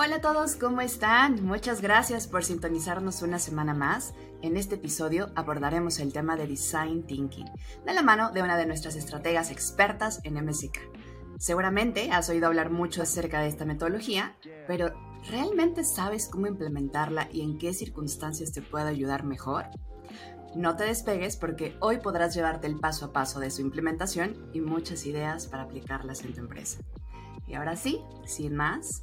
Hola a todos, ¿cómo están? Muchas gracias por sintonizarnos una semana más. En este episodio abordaremos el tema de Design Thinking, de la mano de una de nuestras estrategas expertas en MSK. Seguramente has oído hablar mucho acerca de esta metodología, pero ¿realmente sabes cómo implementarla y en qué circunstancias te puede ayudar mejor? No te despegues porque hoy podrás llevarte el paso a paso de su implementación y muchas ideas para aplicarlas en tu empresa. Y ahora sí, sin más,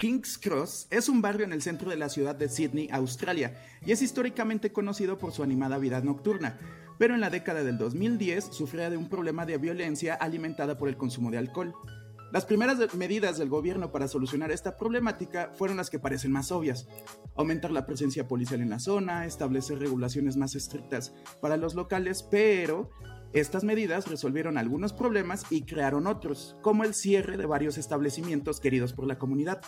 King's Cross es un barrio en el centro de la ciudad de Sydney, Australia, y es históricamente conocido por su animada vida nocturna, pero en la década del 2010 sufría de un problema de violencia alimentada por el consumo de alcohol. Las primeras medidas del gobierno para solucionar esta problemática fueron las que parecen más obvias. Aumentar la presencia policial en la zona, establecer regulaciones más estrictas para los locales, pero estas medidas resolvieron algunos problemas y crearon otros, como el cierre de varios establecimientos queridos por la comunidad.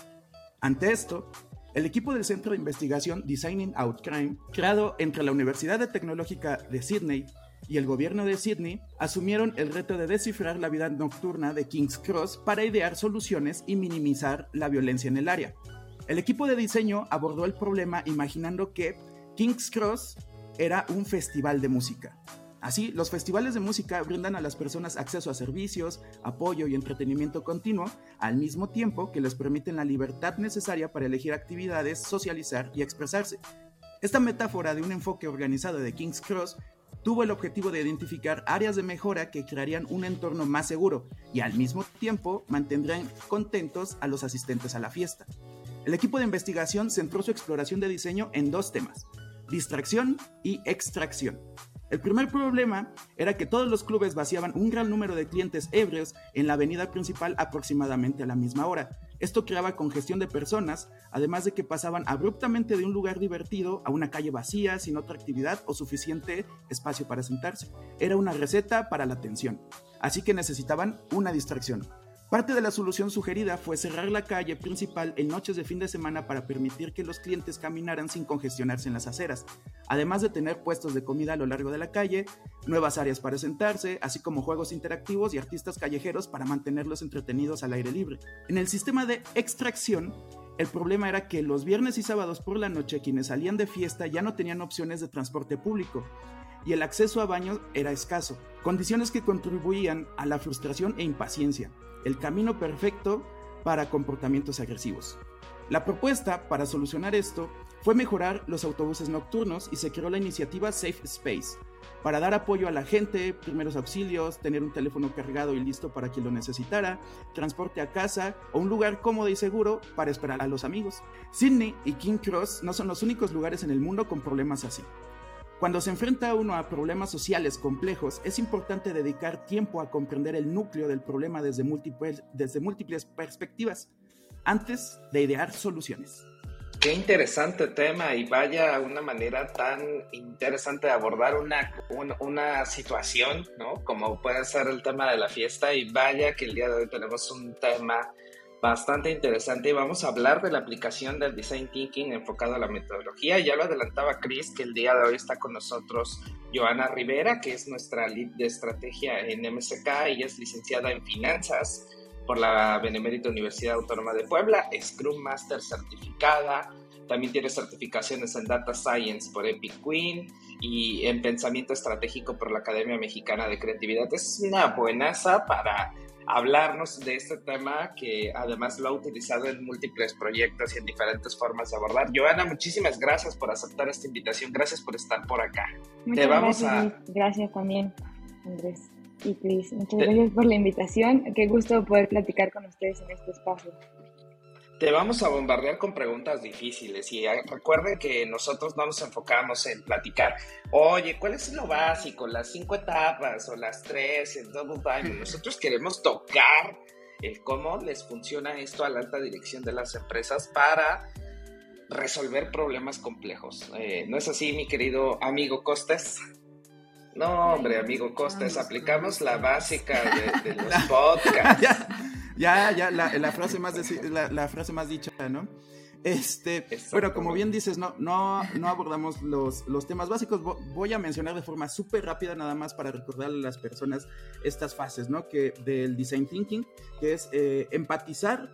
Ante esto, el equipo del Centro de Investigación Designing Out Crime, creado entre la Universidad Tecnológica de Sydney y el gobierno de Sydney, asumieron el reto de descifrar la vida nocturna de King's Cross para idear soluciones y minimizar la violencia en el área. El equipo de diseño abordó el problema imaginando que King's Cross era un festival de música, Así, los festivales de música brindan a las personas acceso a servicios, apoyo y entretenimiento continuo, al mismo tiempo que les permiten la libertad necesaria para elegir actividades, socializar y expresarse. Esta metáfora de un enfoque organizado de King's Cross tuvo el objetivo de identificar áreas de mejora que crearían un entorno más seguro y al mismo tiempo mantendrían contentos a los asistentes a la fiesta. El equipo de investigación centró su exploración de diseño en dos temas, distracción y extracción. El primer problema era que todos los clubes vaciaban un gran número de clientes ebrios en la avenida principal aproximadamente a la misma hora. Esto creaba congestión de personas, además de que pasaban abruptamente de un lugar divertido a una calle vacía, sin otra actividad o suficiente espacio para sentarse. Era una receta para la tensión, así que necesitaban una distracción. Parte de la solución sugerida fue cerrar la calle principal en noches de fin de semana para permitir que los clientes caminaran sin congestionarse en las aceras, además de tener puestos de comida a lo largo de la calle, nuevas áreas para sentarse, así como juegos interactivos y artistas callejeros para mantenerlos entretenidos al aire libre. En el sistema de extracción, el problema era que los viernes y sábados por la noche quienes salían de fiesta ya no tenían opciones de transporte público y el acceso a baños era escaso, condiciones que contribuían a la frustración e impaciencia el camino perfecto para comportamientos agresivos. La propuesta para solucionar esto fue mejorar los autobuses nocturnos y se creó la iniciativa Safe Space, para dar apoyo a la gente, primeros auxilios, tener un teléfono cargado y listo para quien lo necesitara, transporte a casa o un lugar cómodo y seguro para esperar a los amigos. Sydney y King Cross no son los únicos lugares en el mundo con problemas así. Cuando se enfrenta uno a problemas sociales complejos, es importante dedicar tiempo a comprender el núcleo del problema desde múltiples, desde múltiples perspectivas, antes de idear soluciones. Qué interesante tema y vaya una manera tan interesante de abordar una, una, situación, ¿no? Como puede ser el tema de la fiesta y vaya que el día de hoy tenemos un tema bastante interesante vamos a hablar de la aplicación del design thinking enfocado a la metodología. Ya lo adelantaba Chris que el día de hoy está con nosotros Joana Rivera, que es nuestra lead de estrategia en MSK. y es licenciada en finanzas por la Benemérita Universidad Autónoma de Puebla, Scrum Master certificada, también tiene certificaciones en Data Science por Epic Queen y en Pensamiento Estratégico por la Academia Mexicana de Creatividad. Es una buenaza para hablarnos de este tema que además lo ha utilizado en múltiples proyectos y en diferentes formas de abordar. Joana, muchísimas gracias por aceptar esta invitación, gracias por estar por acá. Muchas gracias, gracias también, Andrés y Cris. Muchas gracias por la invitación. Qué gusto poder platicar con ustedes en este espacio. Te vamos a bombardear con preguntas difíciles y ah, recuerden que nosotros no nos enfocamos en platicar, oye, ¿cuál es lo básico? Las cinco etapas o las tres, el double time. Nosotros queremos tocar el cómo les funciona esto a la alta dirección de las empresas para resolver problemas complejos. Eh, ¿No es así, mi querido amigo Costes? No, hombre, amigo Costes, aplicamos la básica de, los podcasts. Ya, ya, la, frase más la, frase más dicha, ¿no? Este, pero como bien dices, no, no, no abordamos los, los temas básicos. Voy a mencionar de forma súper rápida, nada más para recordarle a las personas estas fases, ¿no? Que del design thinking, que es eh, empatizar,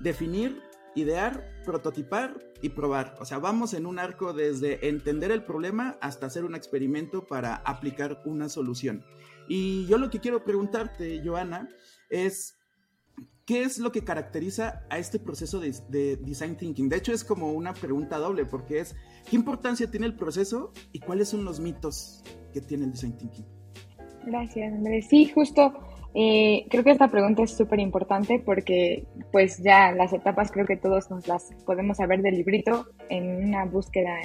definir, idear, prototipar y probar. O sea, vamos en un arco desde entender el problema hasta hacer un experimento para aplicar una solución. Y yo lo que quiero preguntarte, Joana, es ¿qué es lo que caracteriza a este proceso de, de, design thinking? De hecho, es como una pregunta doble, porque es, ¿qué importancia tiene el proceso y cuáles son los mitos que tiene el design thinking? Gracias, Andrés. Sí, justo eh, creo que esta pregunta es súper importante porque pues ya las etapas creo que todos nos las podemos saber del librito, en una búsqueda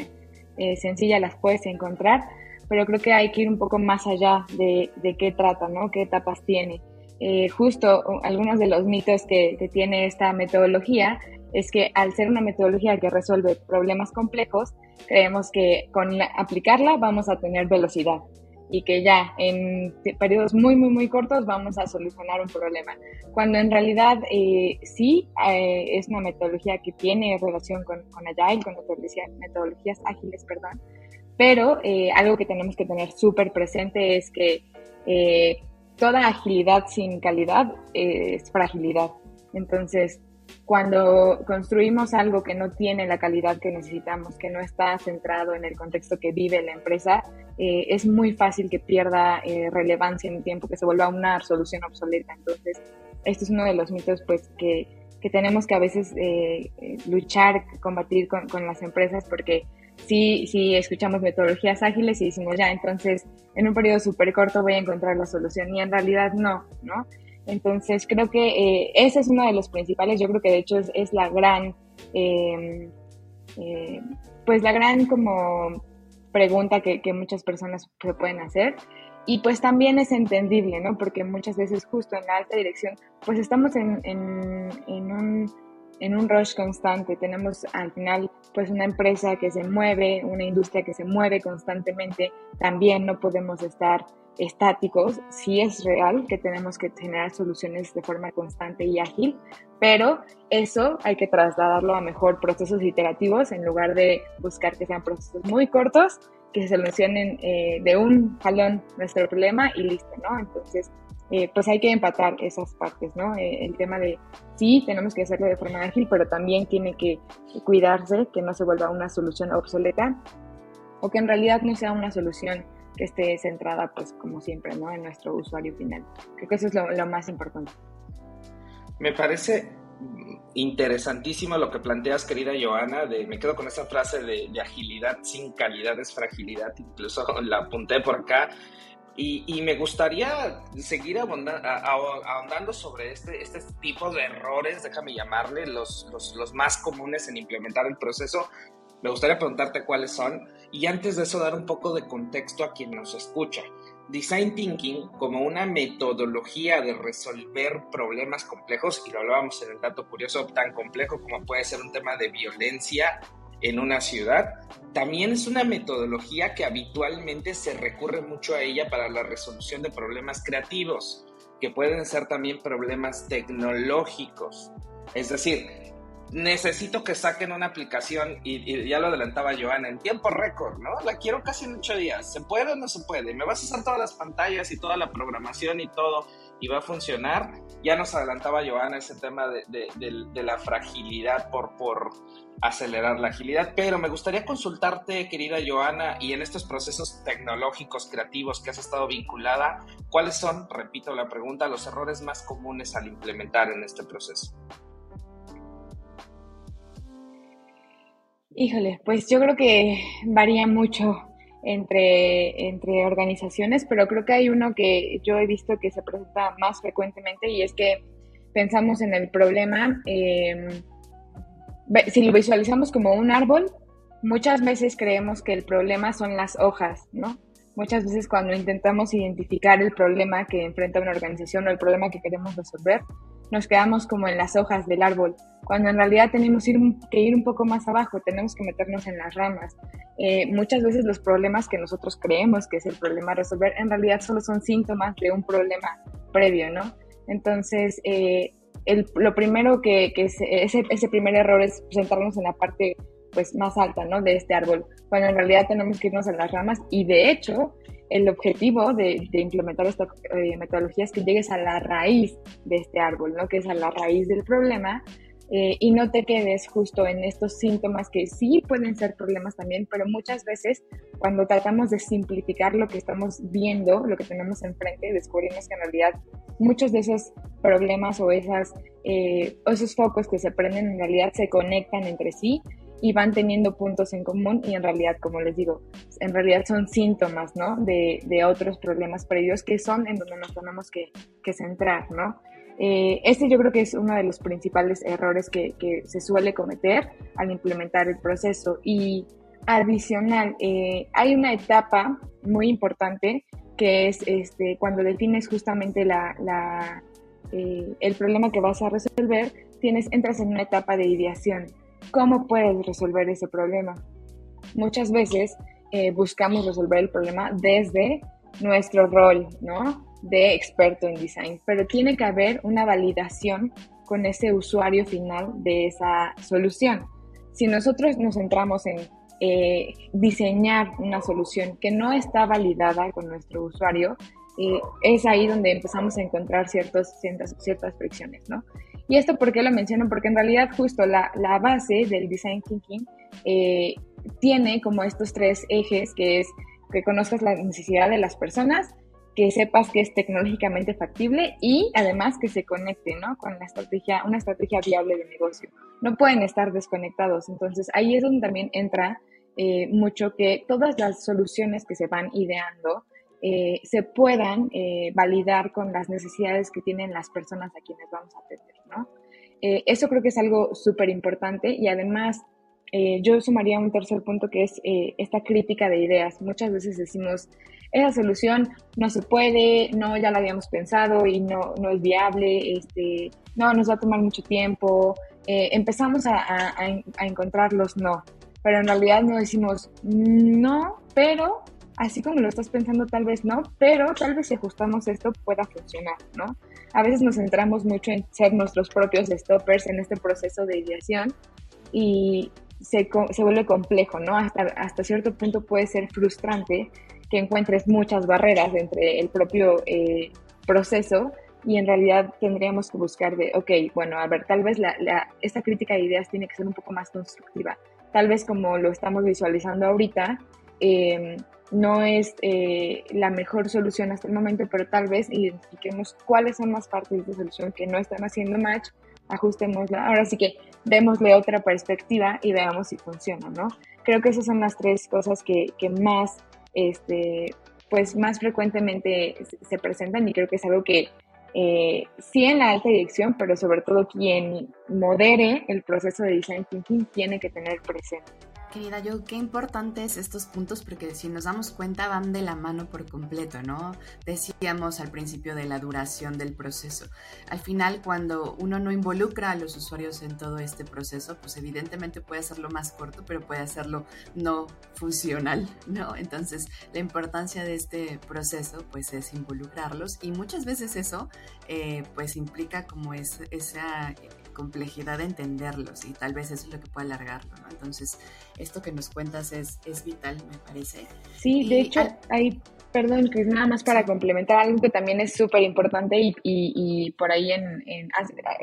eh, sencilla las puedes encontrar, pero creo que hay que ir un poco más allá de, de qué trata, ¿no? ¿Qué etapas tiene? Eh, justo algunos de los mitos que, tiene esta metodología es que al ser una metodología que resuelve problemas complejos, creemos que con aplicarla vamos a tener velocidad y que ya en periodos muy, muy, muy cortos vamos a solucionar un problema. Cuando en realidad eh, sí eh, es una metodología que tiene relación con, con Agile, con metodologías, ágiles, perdón, pero algo que tenemos que tener súper presente es que toda agilidad sin calidad es fragilidad. Entonces, cuando construimos algo que no tiene la calidad que necesitamos, que no está centrado en el contexto que vive la empresa, eh, es muy fácil que pierda eh, relevancia en el tiempo, que se vuelva una solución obsoleta. Entonces, este es uno de los mitos pues, que, que tenemos que a veces eh, luchar, combatir con, con, las empresas, porque si, si escuchamos metodologías ágiles y decimos, ya, entonces en un periodo súper corto voy a encontrar la solución, y en realidad no, ¿no? Entonces creo que eh, ese es uno de los principales, yo creo que de hecho es, la gran, em, eh, pues la gran como pregunta que, muchas personas se pueden hacer. Y pues también es entendible, ¿no? Porque muchas veces justo en la alta dirección, pues estamos en, en un en un rush constante. Tenemos al final pues una empresa que se mueve, una industria que se mueve constantemente. También no podemos estar estáticos, sí es real que tenemos que generar soluciones de forma constante y ágil, pero eso hay que trasladarlo a mejor procesos iterativos en lugar de buscar que sean procesos muy cortos, que se solucionen eh, de un jalón nuestro problema y listo, ¿no? Entonces, eh, pues hay que empatar esas partes, ¿no? Eh, el tema de sí, tenemos que hacerlo de forma ágil, pero también tiene que cuidarse que no se vuelva una solución obsoleta o que en realidad no sea una solución que esté centrada, pues como siempre, ¿no? En nuestro usuario final. Creo que eso es lo, más importante. Me parece interesantísimo lo que planteas, querida Joana, de, me quedo con esa frase de, agilidad sin calidad es fragilidad, incluso la apunté por acá, y, me gustaría seguir ahondando sobre este, este tipo de errores, déjame llamarle, los, los, los más comunes en implementar el proceso, me gustaría preguntarte cuáles son y antes de eso dar un poco de contexto a quien nos escucha. Design Thinking como una metodología de resolver problemas complejos, y lo hablábamos en el dato curioso, tan complejo como puede ser un tema de violencia en una ciudad, también es una metodología que habitualmente se recurre mucho a ella para la resolución de problemas creativos, que pueden ser también problemas tecnológicos. Es decir, necesito que saquen una aplicación y, ya lo adelantaba Joana, en tiempo récord, ¿no? La quiero casi en ocho días. ¿Se puede o no se puede? ¿Me vas a usar todas las pantallas y toda la programación y todo y va a funcionar? Ya nos adelantaba Joana ese tema de, la fragilidad por, por acelerar la agilidad, pero me gustaría consultarte, querida Joana, y en estos procesos tecnológicos, creativos que has estado vinculada, ¿cuáles son, repito la pregunta, los errores más comunes al implementar en este proceso? Híjole, pues yo creo que varía mucho entre, entre organizaciones, pero creo que hay uno que yo he visto que se presenta más frecuentemente y es que pensamos en el problema, em, si lo visualizamos como un árbol, muchas veces creemos que el problema son las hojas, ¿no? Muchas veces cuando intentamos identificar el problema que enfrenta una organización o el problema que queremos resolver, nos quedamos como en las hojas del árbol, cuando en realidad tenemos que ir un poco más abajo, tenemos que meternos en las ramas. Eh, muchas veces los problemas que nosotros creemos que es el problema a resolver, en realidad solo son síntomas de un problema previo, ¿no? Entonces, eh, lo primero que, ese, ese primer error es sentarnos en la parte pues más alta, ¿no? De este árbol, cuando en realidad tenemos que irnos en las ramas y de hecho el objetivo de, implementar esta eh, metodología es que llegues a la raíz de este árbol, ¿no? Que es a la raíz del problema eh, y no te quedes justo en estos síntomas que sí pueden ser problemas también, pero muchas veces cuando tratamos de simplificar lo que estamos viendo, lo que tenemos enfrente, descubrimos que en realidad muchos de esos problemas o eh, esos focos que se prenden en realidad se conectan entre sí y van teniendo puntos en común y en realidad, como les digo, en realidad son síntomas, ¿no? De, de otros problemas previos que son en donde nos tenemos que, que centrar, ¿no? Eh, este yo creo que es uno de los principales errores que, que, se suele cometer al implementar el proceso. Y adicional, eh, hay una etapa muy importante que es este, cuando defines justamente la, la eh, el problema que vas a resolver, tienes, entras en una etapa de ideación. ¿Cómo puedes resolver ese problema? Muchas veces eh, buscamos resolver el problema desde nuestro rol, ¿no? De experto en design, pero tiene que haber una validación con ese usuario final de esa solución. Si nosotros nos centramos en eh, diseñar una solución que no está validada con nuestro usuario, eh, es ahí donde empezamos a encontrar ciertas, ciertas fricciones, ¿no? Y esto, ¿por qué lo menciono? Porque en realidad justo la, la base del design thinking eh, tiene como estos tres ejes, que es que conozcas la necesidad de las personas, que sepas que es tecnológicamente factible y además que se conecte ¿no? con la estrategia, una estrategia viable de negocio. No pueden estar desconectados. Entonces ahí es donde también entra eh, mucho que todas las soluciones que se van ideando eh, se puedan eh, validar con las necesidades que tienen las personas a quienes vamos a atender, ¿no? Eh, eso creo que es algo súper importante y además yo sumaría un tercer punto que es esta crítica de ideas. Muchas veces decimos, esa solución no se puede, no, ya la habíamos pensado y no, no es viable, este, no, nos va a tomar mucho tiempo. empezamos a, a, no, pero en realidad no decimos no, pero así como lo estás pensando, tal vez no, pero tal vez si ajustamos esto pueda funcionar, ¿no? A veces nos centramos mucho en ser nuestros propios stoppers en este proceso de ideación y se, se vuelve complejo, ¿no? Hasta, hasta cierto punto puede ser frustrante que encuentres muchas barreras entre el propio eh, proceso y en realidad tendríamos que buscar de, ok, bueno, a ver, tal vez la, esta crítica de ideas tiene que ser un poco más constructiva. Tal vez como lo estamos visualizando ahorita, eh, no es eh, la mejor solución hasta el momento, pero tal vez identifiquemos cuáles son las partes de esta solución que no están haciendo match, ajustémosla. Ahora sí que démosle otra perspectiva y veamos si funciona, ¿no? Creo que esas son las tres cosas que, que más, este, pues más frecuentemente se presentan y creo que es algo que eh, sí en la alta dirección, pero sobre todo quien modere el proceso de design thinking tiene que tener presente. Querida yo, qué importantes estos puntos porque si nos damos cuenta van de la mano por completo, ¿no? Decíamos al principio de la duración del proceso. Al final, cuando uno no involucra a los usuarios en todo este proceso, pues evidentemente puede hacerlo más corto, pero puede hacerlo no funcional, ¿no? Entonces, la importancia de este proceso, pues es involucrarlos y muchas veces eso, eh, pues implica como es, esa complejidad de entenderlos y tal vez eso es lo que puede alargarlo, ¿no? Entonces, esto que nos cuentas es, es vital, me parece. Sí, de hecho, hay, perdón, que nada más para complementar algo que también es súper importante y, y, por ahí en,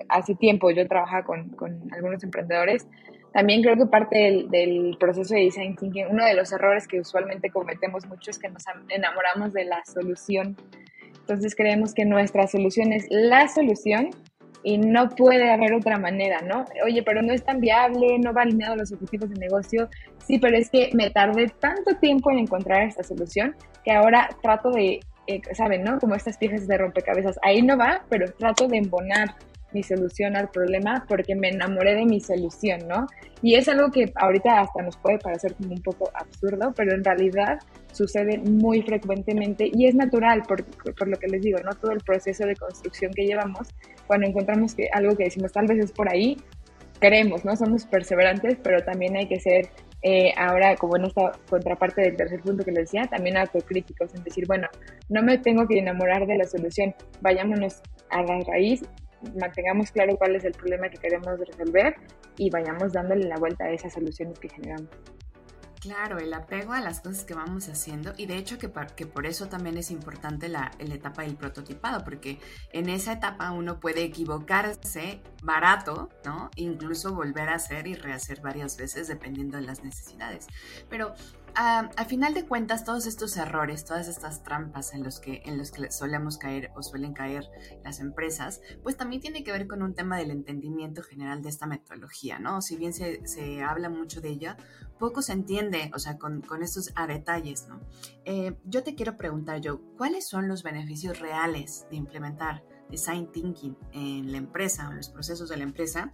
hace, tiempo yo trabajaba con, con, algunos emprendedores. También creo que parte del, del, proceso de design thinking, uno de los errores que usualmente cometemos mucho es que nos enamoramos de la solución. Entonces creemos que nuestra solución es la solución y no puede haber otra manera, ¿no? Oye, pero no es tan viable, no va alineado a los objetivos de negocio. Sí, pero es que me tardé tanto tiempo en encontrar esta solución que ahora trato de, eh, ¿saben, no? Como estas piezas de rompecabezas. Ahí no va, pero trato de embonar mi solución al problema porque me enamoré de mi solución, ¿no? Y es algo que ahorita hasta nos puede parecer como un poco absurdo, pero en realidad sucede muy frecuentemente y es natural por, por lo que les digo, ¿no? Todo el proceso de construcción que llevamos, cuando encontramos que algo que decimos tal vez es por ahí, queremos, ¿no? Somos perseverantes, pero también hay que ser eh, ahora, como en esta contraparte del tercer punto que les decía, también autocríticos, en decir, bueno, no me tengo que enamorar de la solución, vayámonos a la raíz, mantengamos claro cuál es el problema que queremos resolver y vayamos dándole la vuelta a esas soluciones que generamos. Claro, el apego a las cosas que vamos haciendo y de hecho que, que por eso también es importante la, la, etapa del prototipado, porque en esa etapa uno puede equivocarse barato, ¿no? Incluso volver a hacer y rehacer varias veces dependiendo de las necesidades. Pero a, final de cuentas, todos estos errores, todas estas trampas en los, que, en los que solemos caer o suelen caer las empresas, pues también tiene que ver con un tema del entendimiento general de esta metodología, ¿no? Si bien se, se habla mucho de ella, poco se entiende, o sea, con, con estos detalles, ¿no? Eh, yo te quiero preguntar, yo, ¿cuáles son los beneficios reales de implementar design thinking en la empresa, en los procesos de la empresa?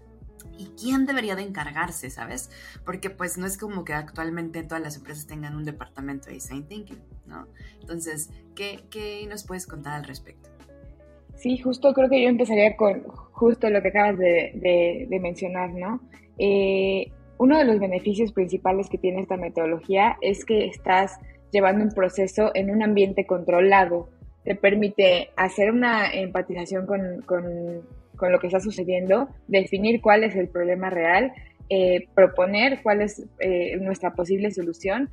Y quién debería de encargarse, ¿sabes? Porque pues no es como que actualmente todas las empresas tengan un departamento de design thinking, ¿no? Entonces, ¿qué, qué nos puedes contar al respecto? Sí, justo creo que yo empezaría con justo lo que acabas de, de, mencionar, ¿no? Eh, uno de los beneficios principales que tiene esta metodología es que estás llevando un proceso en un ambiente controlado. Te permite hacer una empatización con, con con lo que está sucediendo, definir cuál es el problema real, eh, proponer cuál es eh, nuestra posible solución,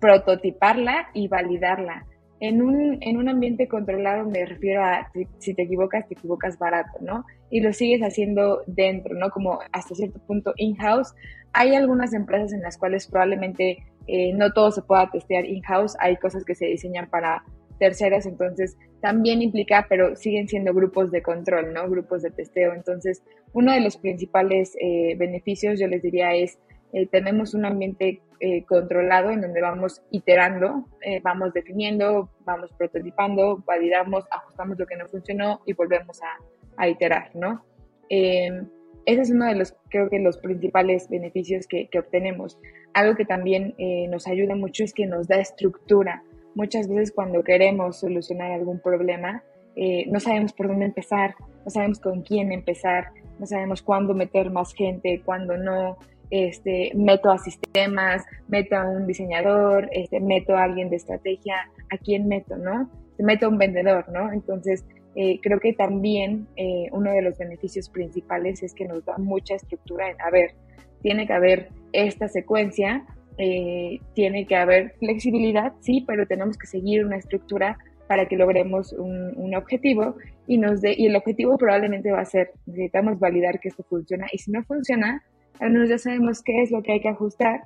prototiparla y validarla. En un, en un ambiente controlado me refiero a si, te equivocas, te equivocas barato, ¿no? Y lo sigues haciendo dentro, ¿no? Como hasta cierto punto in-house. Hay algunas empresas en las cuales probablemente eh, no todo se pueda testear in-house. Hay cosas que se diseñan para terceras, entonces también implica, pero siguen siendo grupos de control, ¿no? Grupos de testeo. Entonces, uno de los principales eh, beneficios, yo les diría, es eh, tenemos un ambiente eh, controlado en donde vamos iterando, vamos definiendo, vamos prototipando, validamos, ajustamos lo que no funcionó y volvemos a, a iterar, ¿no? ese es uno de los, creo que los principales beneficios que, que obtenemos. Algo que también nos ayuda mucho es que nos da estructura muchas veces cuando queremos solucionar algún problema, eh, no sabemos por dónde empezar, no sabemos con quién empezar, no sabemos cuándo meter más gente, cuándo no. Este, meto a sistemas, meto a un diseñador, este, meto a alguien de estrategia, ¿a quién meto, no? Meto a un vendedor, ¿no? Entonces, eh, creo que también eh, uno de los beneficios principales es que nos da mucha estructura en, a ver, tiene que haber esta secuencia eh, tiene que haber flexibilidad, sí, pero tenemos que seguir una estructura para que logremos un, objetivo y nos dé, y el objetivo probablemente va a ser, necesitamos validar que esto funciona y si no funciona, al menos ya sabemos qué es lo que hay que ajustar.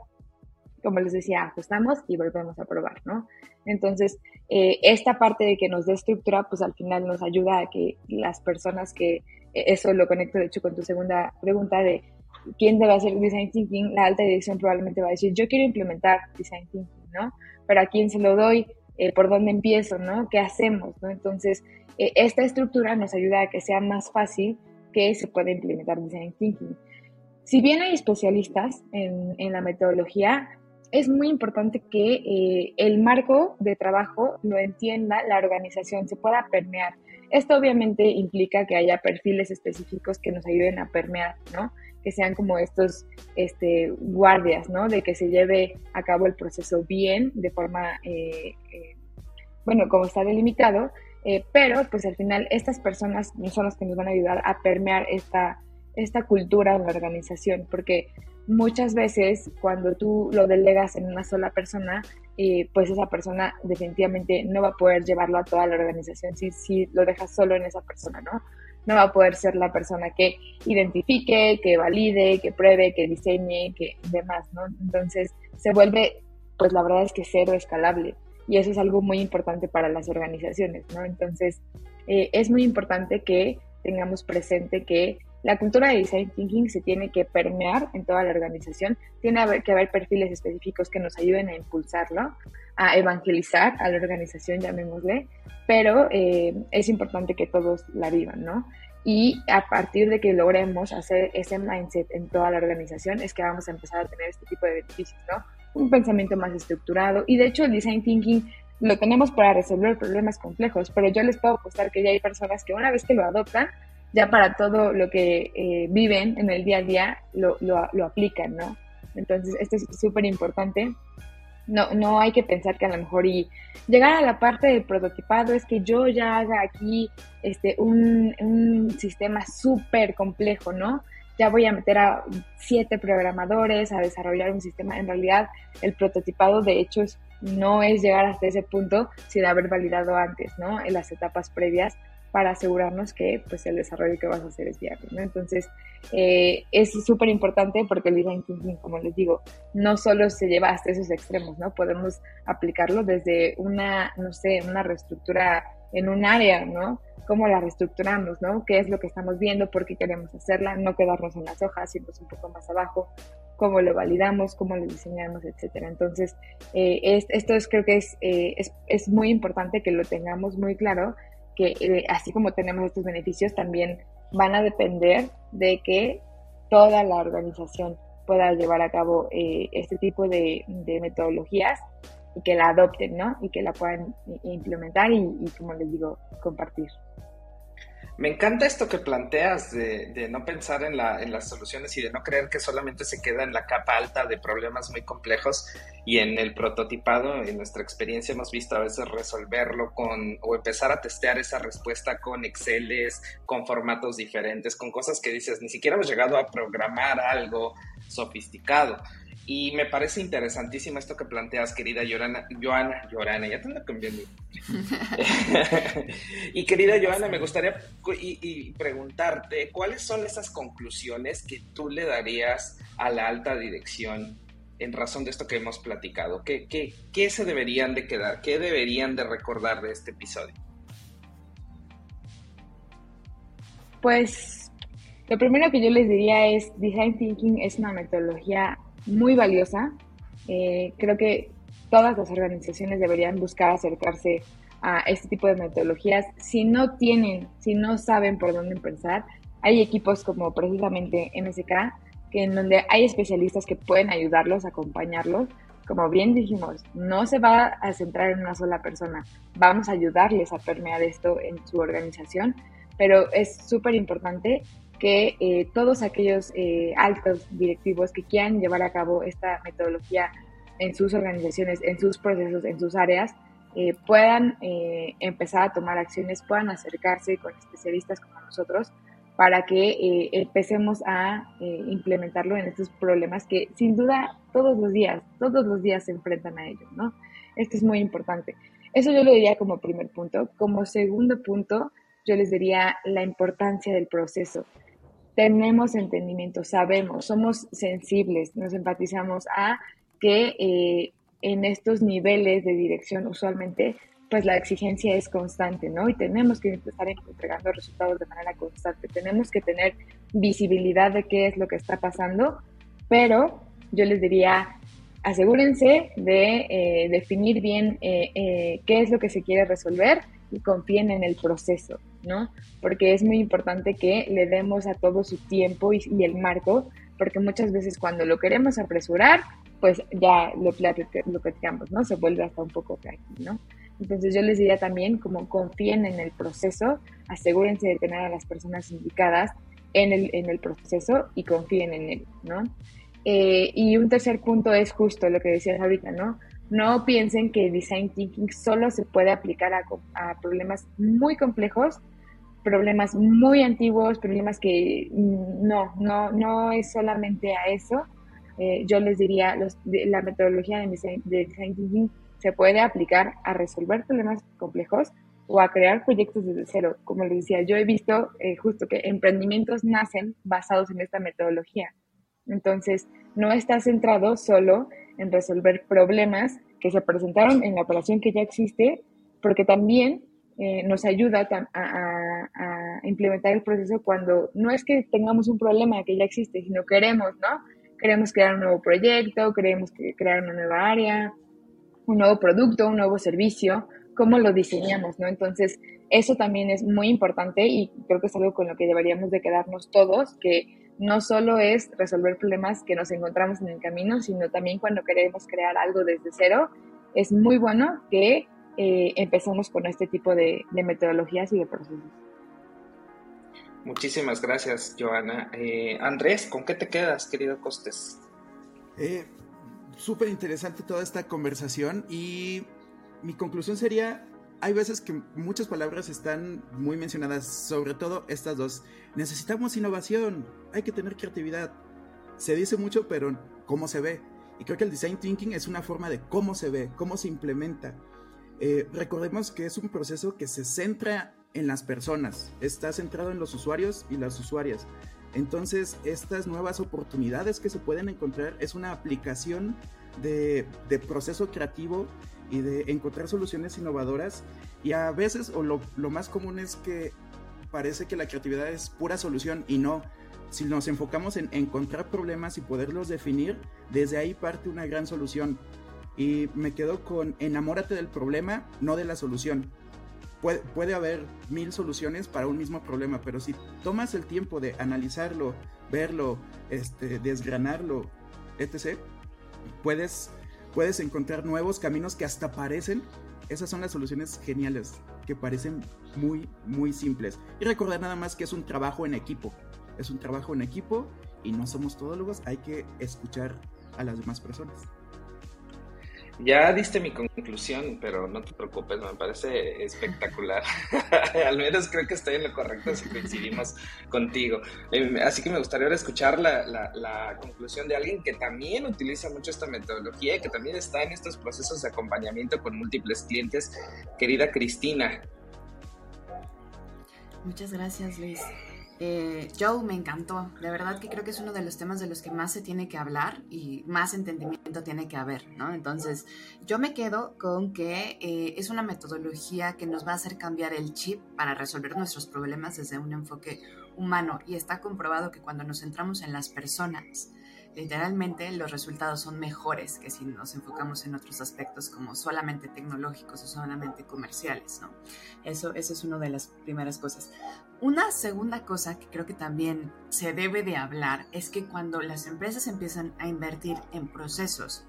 Como les decía, ajustamos y volvemos a probar, ¿no? Entonces, eh, esta parte de que nos dé estructura, pues al final nos ayuda a que las personas que, eh, eso lo conecto de hecho con tu segunda pregunta de quién debe hacer design thinking, la alta dirección probablemente va a decir, yo quiero implementar design thinking, ¿no? Pero a quién se lo doy, eh, por dónde empiezo, ¿no? ¿Qué hacemos, ¿no? Entonces, eh, esta estructura nos ayuda a que sea más fácil que se pueda implementar design thinking. Si bien hay especialistas en, en la metodología, es muy importante que eh, el marco de trabajo lo entienda la organización, se pueda permear. Esto obviamente implica que haya perfiles específicos que nos ayuden a permear, ¿no? Que sean como estos este, guardias, ¿no? De que se lleve a cabo el proceso bien, de forma, eh, eh, bueno, como está delimitado, eh, pero pues al final estas personas son las que nos van a ayudar a permear esta, esta cultura en la organización, porque muchas veces cuando tú lo delegas en una sola persona, pues esa persona definitivamente no va a poder llevarlo a toda la organización si, si lo dejas solo en esa persona, ¿no? No va a poder ser la persona que identifique, que valide, que pruebe, que diseñe, que demás, ¿no? Entonces se vuelve, pues la verdad es que cero escalable y eso es algo muy importante para las organizaciones, ¿no? Entonces eh, es muy importante que tengamos presente que la cultura de design thinking se tiene que permear en toda la organización, tiene que haber perfiles específicos que nos ayuden a impulsarlo, a evangelizar a la organización, llamémosle, pero eh, es importante que todos la vivan, ¿no? Y a partir de que logremos hacer ese mindset en toda la organización, es que vamos a empezar a tener este tipo de beneficios, ¿no? Un pensamiento más estructurado. Y de hecho, el design thinking lo tenemos para resolver problemas complejos, pero yo les puedo apostar que ya hay personas que una vez que lo adoptan, ya para todo lo que eh, viven en el día a día, lo, lo, lo aplican, ¿no? Entonces, esto es súper importante no, no hay que pensar que a lo mejor y llegar a la parte del prototipado es que yo ya haga aquí este, un, un sistema súper complejo, ¿no? Ya voy a meter a siete programadores a desarrollar un sistema. En realidad, el prototipado, de hecho, no es llegar hasta ese punto sin haber validado antes, ¿no? En las etapas previas para asegurarnos que pues el desarrollo que vas a hacer es viable, ¿no? Entonces, eh, es súper importante porque el design thinking, como les digo, no solo se lleva hasta esos extremos, ¿no? Podemos aplicarlo desde una, no sé, una reestructura en un área, ¿no? Cómo la reestructuramos, ¿no? ¿Qué es lo que estamos viendo? ¿Por qué queremos hacerla? No quedarnos en las hojas, sino un poco más abajo. ¿Cómo lo validamos? ¿Cómo lo diseñamos? Etcétera. Entonces, eh, esto es, creo que es, eh, es, es muy importante que lo tengamos muy claro que eh, así como tenemos estos beneficios, también van a depender de que toda la organización pueda llevar a cabo eh, este tipo de, metodologías y que la adopten, ¿no? Y que la puedan implementar y como les digo, compartir. Me encanta esto que planteas de, no pensar en, las soluciones y de no creer que solamente se queda en la capa alta de problemas muy complejos y en el prototipado, en nuestra experiencia hemos visto a veces resolverlo con o empezar a testear esa respuesta con Exceles, con formatos diferentes, con cosas que dices, ni siquiera hemos llegado a programar algo sofisticado. Y me parece interesantísimo esto que planteas, querida Joana, Joana, Joana, ya te ando cambiando. y querida Joana, me gustaría y, preguntarte, ¿cuáles son esas conclusiones que tú le darías a la alta dirección en razón de esto que hemos platicado? ¿Qué, qué, qué se deberían de quedar? ¿Qué deberían de recordar de este episodio? Pues lo primero que yo les diría es, Design Thinking es una metodología muy valiosa. Eh, creo que todas las organizaciones deberían buscar acercarse a este tipo de metodologías. Si no tienen, si no saben por dónde empezar, hay equipos como precisamente MSK, que en donde hay especialistas que pueden ayudarlos, acompañarlos. Como bien dijimos, no se va a centrar en una sola persona, vamos a ayudarles a permear esto en su organización, pero es súper importante que eh, todos aquellos eh, altos directivos que quieran llevar a cabo esta metodología en sus organizaciones, en sus procesos, en sus áreas, eh, puedan empezar a tomar acciones, puedan acercarse con especialistas como nosotros para que empecemos a implementarlo en estos problemas que sin duda todos los días, todos los días se enfrentan a ellos, ¿no? Esto es muy importante. Eso yo lo diría como primer punto. Como segundo punto, yo les diría la importancia del proceso tenemos entendimiento, sabemos, somos sensibles, nos empatizamos a que eh, en estos niveles de dirección usualmente pues la exigencia es constante, ¿no? Y tenemos que estar entregando resultados de manera constante, tenemos que tener visibilidad de qué es lo que está pasando, pero yo les diría, asegúrense de eh, definir bien eh, qué es lo que se quiere resolver y confíen en el proceso. ¿No? Porque es muy importante que le demos a todo su tiempo y, el marco, porque muchas veces cuando lo queremos apresurar, pues ya lo, lo platicamos, ¿no? Se vuelve hasta un poco frágil, ¿no? Entonces yo les diría también como confíen en el proceso, asegúrense de tener a las personas indicadas en el, en el proceso y confíen en él, ¿no? Eh, y un tercer punto es justo lo que decías ahorita, ¿no? No piensen que design thinking solo se puede aplicar a, a problemas muy complejos problemas muy antiguos, problemas que mm, no, no, no es solamente a eso. Eh, yo les diría, los, la metodología de design, thinking se puede aplicar a resolver problemas complejos o a crear proyectos desde cero. Como les decía, yo he visto eh, justo que emprendimientos nacen basados en esta metodología. Entonces, no está centrado solo en resolver problemas que se presentaron en la operación que ya existe, porque también eh, nos ayuda a, implementar el proceso cuando no es que tengamos un problema que ya existe, sino queremos, ¿no? Queremos crear un nuevo proyecto, queremos crear una nueva área, un nuevo producto, un nuevo servicio, cómo lo diseñamos, ¿no? Entonces, eso también es muy importante y creo que es algo con lo que deberíamos de quedarnos todos, que no solo es resolver problemas que nos encontramos en el camino, sino también cuando queremos crear algo desde cero, es muy bueno que eh, empecemos con este tipo de, metodologías y de procesos. Muchísimas gracias, Joana. Eh, Andrés, ¿con qué te quedas, querido Costes? Eh, Súper interesante toda esta conversación y mi conclusión sería, hay veces que muchas palabras están muy mencionadas, sobre todo estas dos. Necesitamos innovación, hay que tener creatividad. Se dice mucho, pero ¿cómo se ve? Y creo que el design thinking es una forma de cómo se ve, cómo se implementa. Eh, recordemos que es un proceso que se centra en las personas, está centrado en los usuarios y las usuarias. Entonces, estas nuevas oportunidades que se pueden encontrar es una aplicación de, proceso creativo y de encontrar soluciones innovadoras. Y a veces, o lo, lo más común es que parece que la creatividad es pura solución y no. Si nos enfocamos en encontrar problemas y poderlos definir, desde ahí parte una gran solución. Y me quedo con enamórate del problema, no de la solución. Puede, puede, haber mil soluciones para un mismo problema, pero si tomas el tiempo de analizarlo, verlo, este, desgranarlo, etc., puedes puedes encontrar nuevos caminos que hasta parecen, esas son las soluciones geniales, que parecen muy, muy simples. Y recordar nada más que es un trabajo en equipo, es un trabajo en equipo y no somos todólogos, hay que escuchar a las demás personas. Ya diste mi conclusión, pero no te preocupes, me parece espectacular. Al menos creo que estoy en lo correcto si coincidimos contigo. Em, así que me gustaría ahora escuchar la, la, conclusión de alguien que también utiliza mucho esta metodología y que también está en estos procesos de acompañamiento con múltiples clientes. Querida Cristina. Muchas gracias, Luis. Eh, Joe me encantó, de verdad que creo que es uno de los temas de los que más se tiene que hablar y más entendimiento tiene que haber, ¿no? Entonces, yo me quedo con que eh, es una metodología que nos va a hacer cambiar el chip para resolver nuestros problemas desde un enfoque humano y está comprobado que cuando nos centramos en las personas, literalmente los resultados son mejores que si nos enfocamos en otros aspectos como solamente tecnológicos o solamente comerciales, ¿no? Eso, eso es una de las primeras cosas. Una segunda cosa que creo que también se debe de hablar es que cuando las empresas empiezan a invertir en procesos,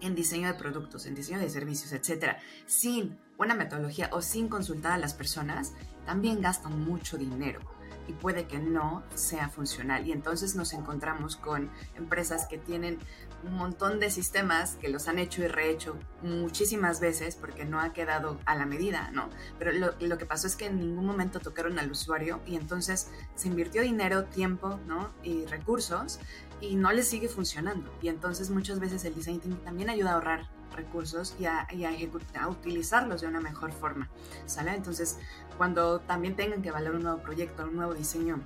en diseño de productos, en diseño de servicios, etcétera, sin una metodología o sin consultar a las personas, también gastan mucho dinero y puede que no sea funcional. Y entonces nos encontramos con empresas que tienen un montón de sistemas que los han hecho y rehecho muchísimas veces porque no ha quedado a la medida, ¿no? Pero lo, lo, que pasó es que en ningún momento tocaron al usuario y entonces se invirtió dinero, tiempo, ¿no? Y recursos y no les sigue funcionando. Y entonces muchas veces el design thinking también ayuda a ahorrar recursos y a, y a, utilizarlos de una mejor forma, ¿sale? Entonces, cuando también tengan que evaluar un nuevo proyecto, un nuevo diseño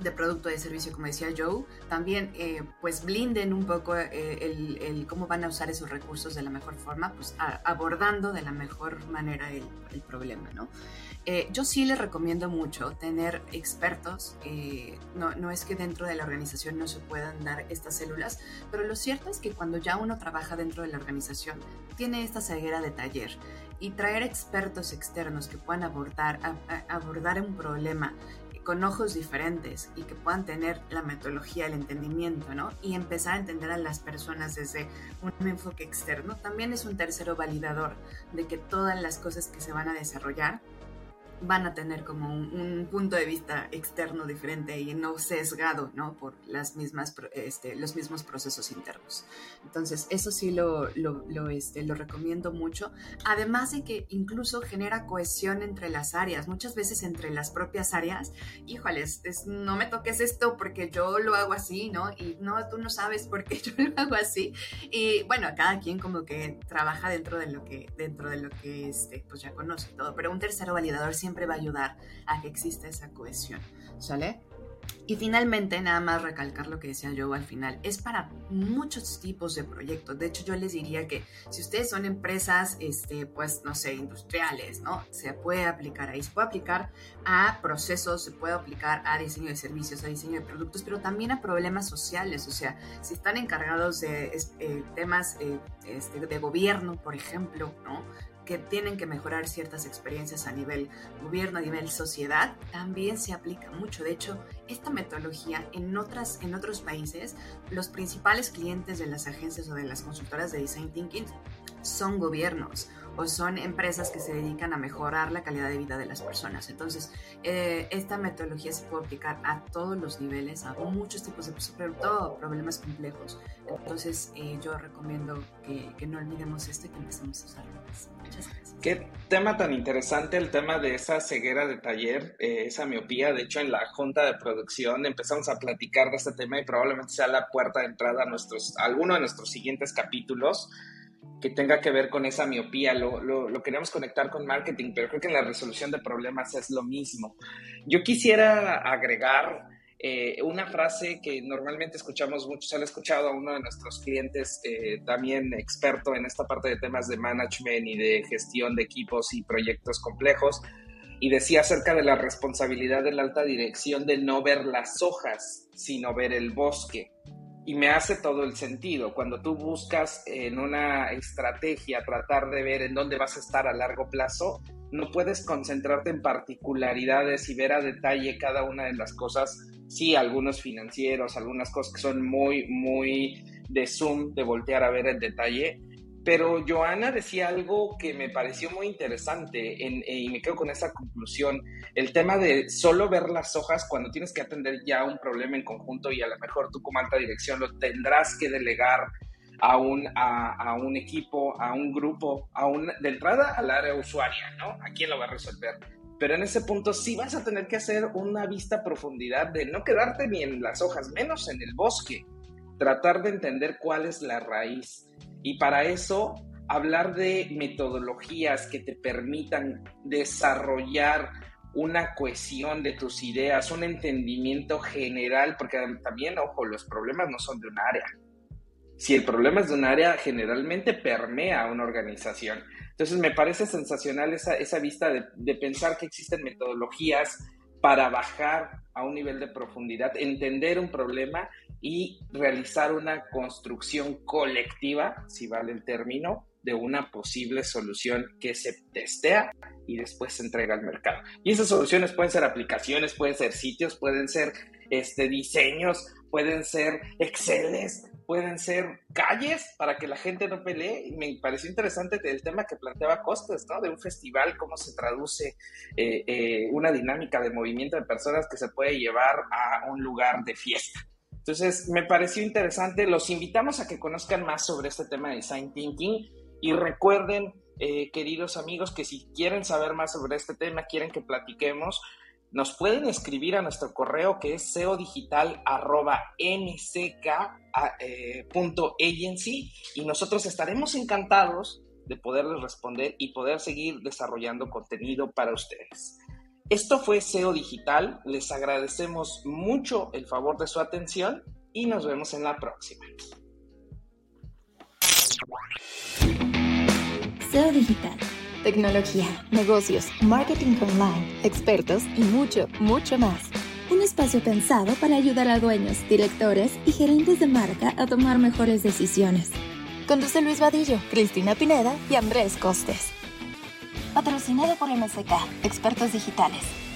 de producto de servicio, como decía Joe, también eh, pues blinden un poco eh, el, el, cómo van a usar esos recursos de la mejor forma, pues abordando de la mejor manera el, el problema, ¿no? Eh, yo sí les recomiendo mucho tener expertos. Eh, no, no, es que dentro de la organización no se puedan dar estas células, pero lo cierto es que cuando ya uno trabaja dentro de la organización, tiene esta ceguera de taller y traer expertos externos que puedan abordar, abordar un problema con ojos diferentes y que puedan tener la metodología, el entendimiento, ¿no? Y empezar a entender a las personas desde un enfoque externo, también es un tercero validador de que todas las cosas que se van a desarrollar van a tener como un, punto de vista externo diferente y no sesgado, ¿no? Por las mismas, este, los mismos procesos internos. Entonces, eso sí lo, lo, este, lo recomiendo mucho. Además de que incluso genera cohesión entre las áreas, muchas veces entre las propias áreas. Híjoles, no me toques esto porque yo lo hago así, ¿no? Y no, tú no sabes por qué yo lo hago así. Y bueno, cada quien como que trabaja dentro de lo que, dentro de lo que, este, pues ya conoce todo. Pero un tercero validador siempre siempre va a ayudar a que exista esa cohesión, ¿sale? Y finalmente, nada más recalcar lo que decía yo al final, es para muchos tipos de proyectos. De hecho, yo les diría que si ustedes son empresas, este, pues, no sé, industriales, ¿no? Se puede aplicar ahí, se puede aplicar a procesos, se puede aplicar a diseño de servicios, a diseño de productos, pero también a problemas sociales. O sea, si están encargados de eh, temas eh, este, de gobierno, por ejemplo, ¿no? Que tienen que mejorar ciertas experiencias a nivel gobierno, a nivel sociedad, también se aplica mucho. De hecho, esta metodología en, otras, en otros países, los principales clientes de las agencias o de las consultoras de Design Thinking son gobiernos o son empresas que se dedican a mejorar la calidad de vida de las personas. Entonces, eh, esta metodología se puede aplicar a todos los niveles, a muchos tipos de, sobre todo problemas complejos. Entonces, eh, yo recomiendo que, que, no olvidemos esto y que empecemos a usarlo más. Muchas gracias. Qué tema tan interesante el tema de esa ceguera de taller, eh, esa miopía. De hecho, en la junta de producción empezamos a platicar de este tema y probablemente sea la puerta de entrada a, nuestros, a alguno de nuestros siguientes capítulos que tenga que ver con esa miopía. Lo, lo, queremos conectar con marketing, pero creo que en la resolución de problemas es lo mismo. Yo quisiera agregar eh, una frase que normalmente escuchamos mucho, se ha escuchado a uno de nuestros clientes, eh, también experto en esta parte de temas de management y de gestión de equipos y proyectos complejos, y decía acerca de la responsabilidad de la alta dirección de no ver las hojas, sino ver el bosque y me hace todo el sentido. Cuando tú buscas en una estrategia tratar de ver en dónde vas a estar a largo plazo, no puedes concentrarte en particularidades y ver a detalle cada una de las cosas. Sí, algunos financieros, algunas cosas que son muy, muy de zoom, de voltear a ver el detalle, pero Joana decía algo que me pareció muy interesante y me quedo con esa conclusión. El tema de solo ver las hojas cuando tienes que atender ya un problema en conjunto y a lo mejor tú como alta dirección lo tendrás que delegar a un, equipo, a un grupo, a un, de entrada al área usuaria, ¿no? ¿A quién lo va a resolver? Pero en ese punto sí vas a tener que hacer una vista profundidad de no quedarte ni en las hojas, menos en el bosque. Tratar de entender cuál es la raíz y para eso, hablar de metodologías que te permitan desarrollar una cohesión de tus ideas, un entendimiento general, porque también, ojo, los problemas no son de un área. Si el problema es de un área, generalmente permea a una organización. Entonces me parece sensacional esa, esa vista de, de pensar que existen metodologías para bajar a un nivel de profundidad, entender un problema y realizar una construcción colectiva, si vale el término, de una posible solución que se testea y después se entrega al mercado. Y esas soluciones pueden ser aplicaciones, pueden ser sitios, pueden ser este, diseños, pueden ser Exceles, pueden ser calles para que la gente no pelee. Y me pareció interesante el tema que planteaba Costes, ¿no? De un festival, cómo se traduce eh, eh, una dinámica de movimiento de personas que se puede llevar a un lugar de fiesta. Entonces, me pareció interesante. Los invitamos a que conozcan más sobre este tema de design thinking y recuerden, eh, queridos amigos, que si quieren saber más sobre este tema, quieren que platiquemos, nos pueden escribir a nuestro correo que es seodigital.mck.agency y nosotros estaremos encantados de poderles responder y poder seguir desarrollando contenido para ustedes. Esto fue SEO Digital. Les agradecemos mucho el favor de su atención y nos vemos en la próxima. SEO Digital. Tecnología, negocios, marketing online, expertos y mucho, mucho más. Un espacio pensado para ayudar a dueños, directores y gerentes de marca a tomar mejores decisiones. Conduce Luis Vadillo, Cristina Pineda y Andrés Costes. Patrocinado por MSK, Expertos Digitales.